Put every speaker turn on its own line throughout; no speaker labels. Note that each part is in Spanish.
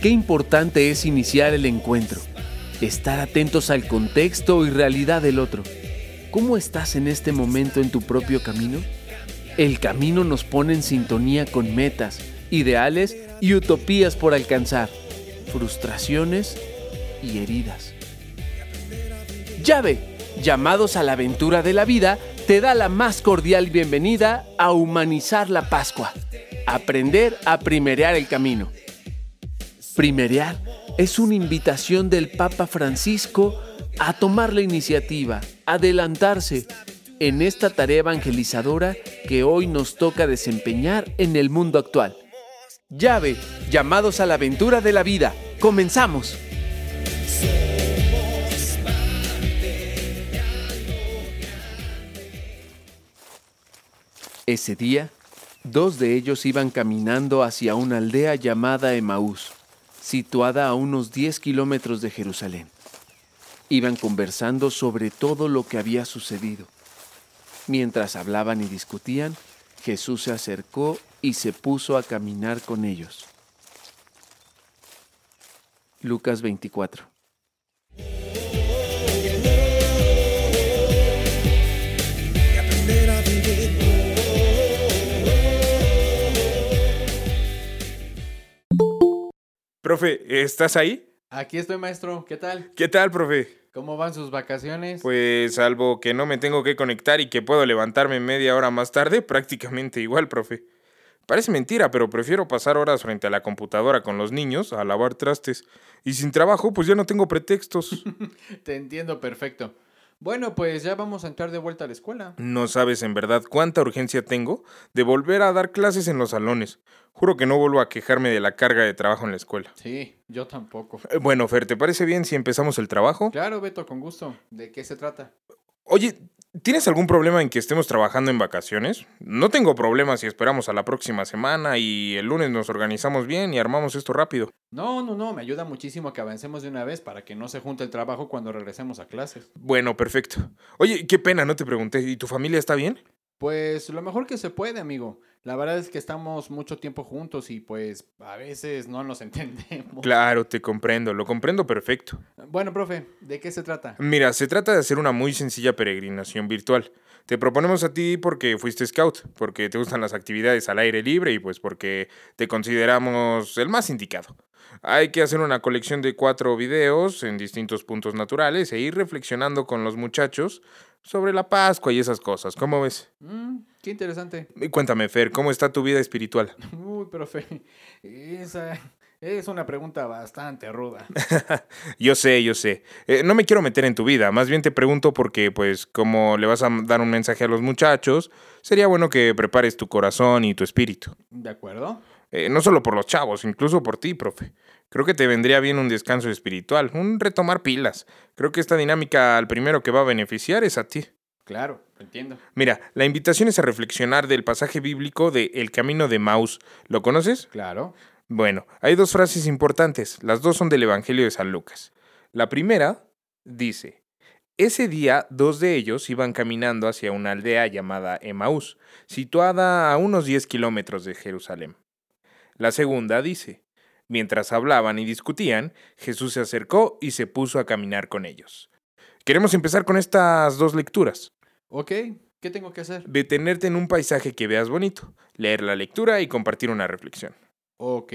Qué importante es iniciar el encuentro, estar atentos al contexto y realidad del otro. ¿Cómo estás en este momento en tu propio camino? El camino nos pone en sintonía con metas, ideales y utopías por alcanzar, frustraciones y heridas. Llave, llamados a la aventura de la vida, te da la más cordial bienvenida a humanizar la Pascua, aprender a primerear el camino. Primerear es una invitación del Papa Francisco a tomar la iniciativa, adelantarse en esta tarea evangelizadora que hoy nos toca desempeñar en el mundo actual. Llave, llamados a la aventura de la vida. Comenzamos. Ese día, dos de ellos iban caminando hacia una aldea llamada Emaús situada a unos 10 kilómetros de Jerusalén. Iban conversando sobre todo lo que había sucedido. Mientras hablaban y discutían, Jesús se acercó y se puso a caminar con ellos. Lucas 24
Profe, ¿estás ahí?
Aquí estoy, maestro. ¿Qué tal?
¿Qué tal, profe?
¿Cómo van sus vacaciones?
Pues salvo que no me tengo que conectar y que puedo levantarme media hora más tarde, prácticamente igual, profe. Parece mentira, pero prefiero pasar horas frente a la computadora con los niños a lavar trastes. Y sin trabajo, pues ya no tengo pretextos.
Te entiendo perfecto. Bueno, pues ya vamos a entrar de vuelta a la escuela.
No sabes en verdad cuánta urgencia tengo de volver a dar clases en los salones. Juro que no vuelvo a quejarme de la carga de trabajo en la escuela.
Sí, yo tampoco.
Eh, bueno, Fer, ¿te parece bien si empezamos el trabajo?
Claro, Beto, con gusto. ¿De qué se trata?
Oye, ¿Tienes algún problema en que estemos trabajando en vacaciones? No tengo problema si esperamos a la próxima semana y el lunes nos organizamos bien y armamos esto rápido.
No, no, no, me ayuda muchísimo que avancemos de una vez para que no se junte el trabajo cuando regresemos a clases.
Bueno, perfecto. Oye, qué pena, no te pregunté. ¿Y tu familia está bien?
Pues lo mejor que se puede, amigo. La verdad es que estamos mucho tiempo juntos y pues a veces no nos entendemos.
Claro, te comprendo, lo comprendo perfecto.
Bueno, profe, ¿de qué se trata?
Mira, se trata de hacer una muy sencilla peregrinación virtual. Te proponemos a ti porque fuiste scout, porque te gustan las actividades al aire libre y pues porque te consideramos el más indicado. Hay que hacer una colección de cuatro videos en distintos puntos naturales e ir reflexionando con los muchachos sobre la Pascua y esas cosas. ¿Cómo ves?
Mm, qué interesante.
cuéntame, Fer, ¿cómo está tu vida espiritual?
Uy, profe, esa es una pregunta bastante ruda.
yo sé, yo sé. Eh, no me quiero meter en tu vida, más bien te pregunto porque, pues, como le vas a dar un mensaje a los muchachos, sería bueno que prepares tu corazón y tu espíritu.
¿De acuerdo?
Eh, no solo por los chavos, incluso por ti, profe. Creo que te vendría bien un descanso espiritual, un retomar pilas. Creo que esta dinámica al primero que va a beneficiar es a ti.
Claro, entiendo.
Mira, la invitación es a reflexionar del pasaje bíblico de El Camino de Maus. ¿Lo conoces?
Claro.
Bueno, hay dos frases importantes. Las dos son del Evangelio de San Lucas. La primera dice, ese día dos de ellos iban caminando hacia una aldea llamada Emaús, situada a unos 10 kilómetros de Jerusalén. La segunda dice, Mientras hablaban y discutían, Jesús se acercó y se puso a caminar con ellos. Queremos empezar con estas dos lecturas.
Ok, ¿qué tengo que hacer?
Detenerte en un paisaje que veas bonito, leer la lectura y compartir una reflexión.
Ok,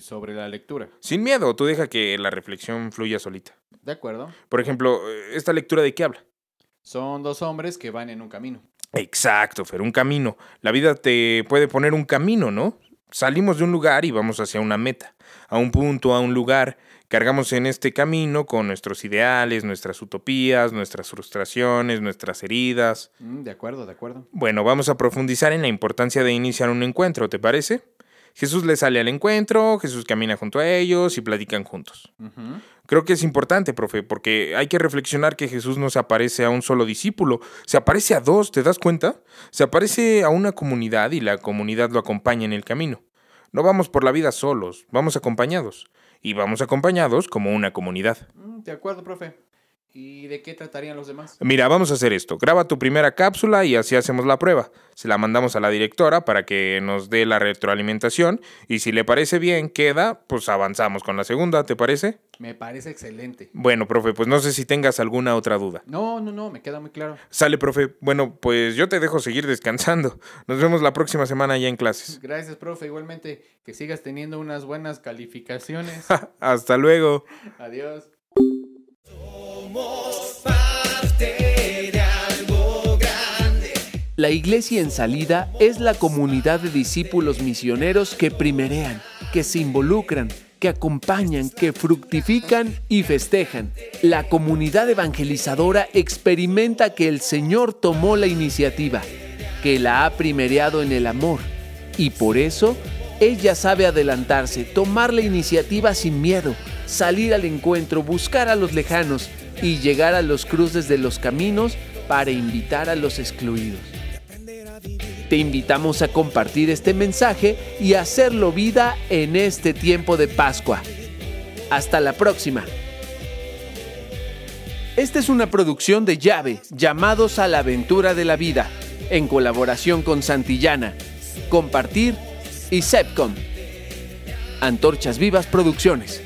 sobre la lectura.
Sin miedo, tú deja que la reflexión fluya solita.
De acuerdo.
Por ejemplo, ¿esta lectura de qué habla?
Son dos hombres que van en un camino.
Exacto, Fer, un camino. La vida te puede poner un camino, ¿no? Salimos de un lugar y vamos hacia una meta a un punto, a un lugar. Cargamos en este camino con nuestros ideales, nuestras utopías, nuestras frustraciones, nuestras heridas.
Mm, de acuerdo, de acuerdo.
Bueno, vamos a profundizar en la importancia de iniciar un encuentro, ¿te parece? Jesús le sale al encuentro, Jesús camina junto a ellos y platican juntos. Creo que es importante, profe, porque hay que reflexionar que Jesús no se aparece a un solo discípulo, se aparece a dos, ¿te das cuenta? Se aparece a una comunidad y la comunidad lo acompaña en el camino. No vamos por la vida solos, vamos acompañados. Y vamos acompañados como una comunidad.
Mm, de acuerdo, profe. ¿Y de qué tratarían los demás?
Mira, vamos a hacer esto. Graba tu primera cápsula y así hacemos la prueba. Se la mandamos a la directora para que nos dé la retroalimentación y si le parece bien, queda, pues avanzamos con la segunda, ¿te parece?
Me parece excelente.
Bueno, profe, pues no sé si tengas alguna otra duda.
No, no, no, me queda muy claro.
Sale, profe. Bueno, pues yo te dejo seguir descansando. Nos vemos la próxima semana ya en clases.
Gracias, profe. Igualmente, que sigas teniendo unas buenas calificaciones.
Hasta luego.
Adiós.
La iglesia en salida es la comunidad de discípulos misioneros que primerean, que se involucran, que acompañan, que fructifican y festejan. La comunidad evangelizadora experimenta que el Señor tomó la iniciativa, que la ha primereado en el amor, y por eso ella sabe adelantarse, tomar la iniciativa sin miedo, salir al encuentro, buscar a los lejanos y llegar a los cruces de los caminos para invitar a los excluidos. Te invitamos a compartir este mensaje y hacerlo vida en este tiempo de Pascua. Hasta la próxima. Esta es una producción de Llave, llamados a la aventura de la vida, en colaboración con Santillana, Compartir y Sepcom. Antorchas Vivas Producciones.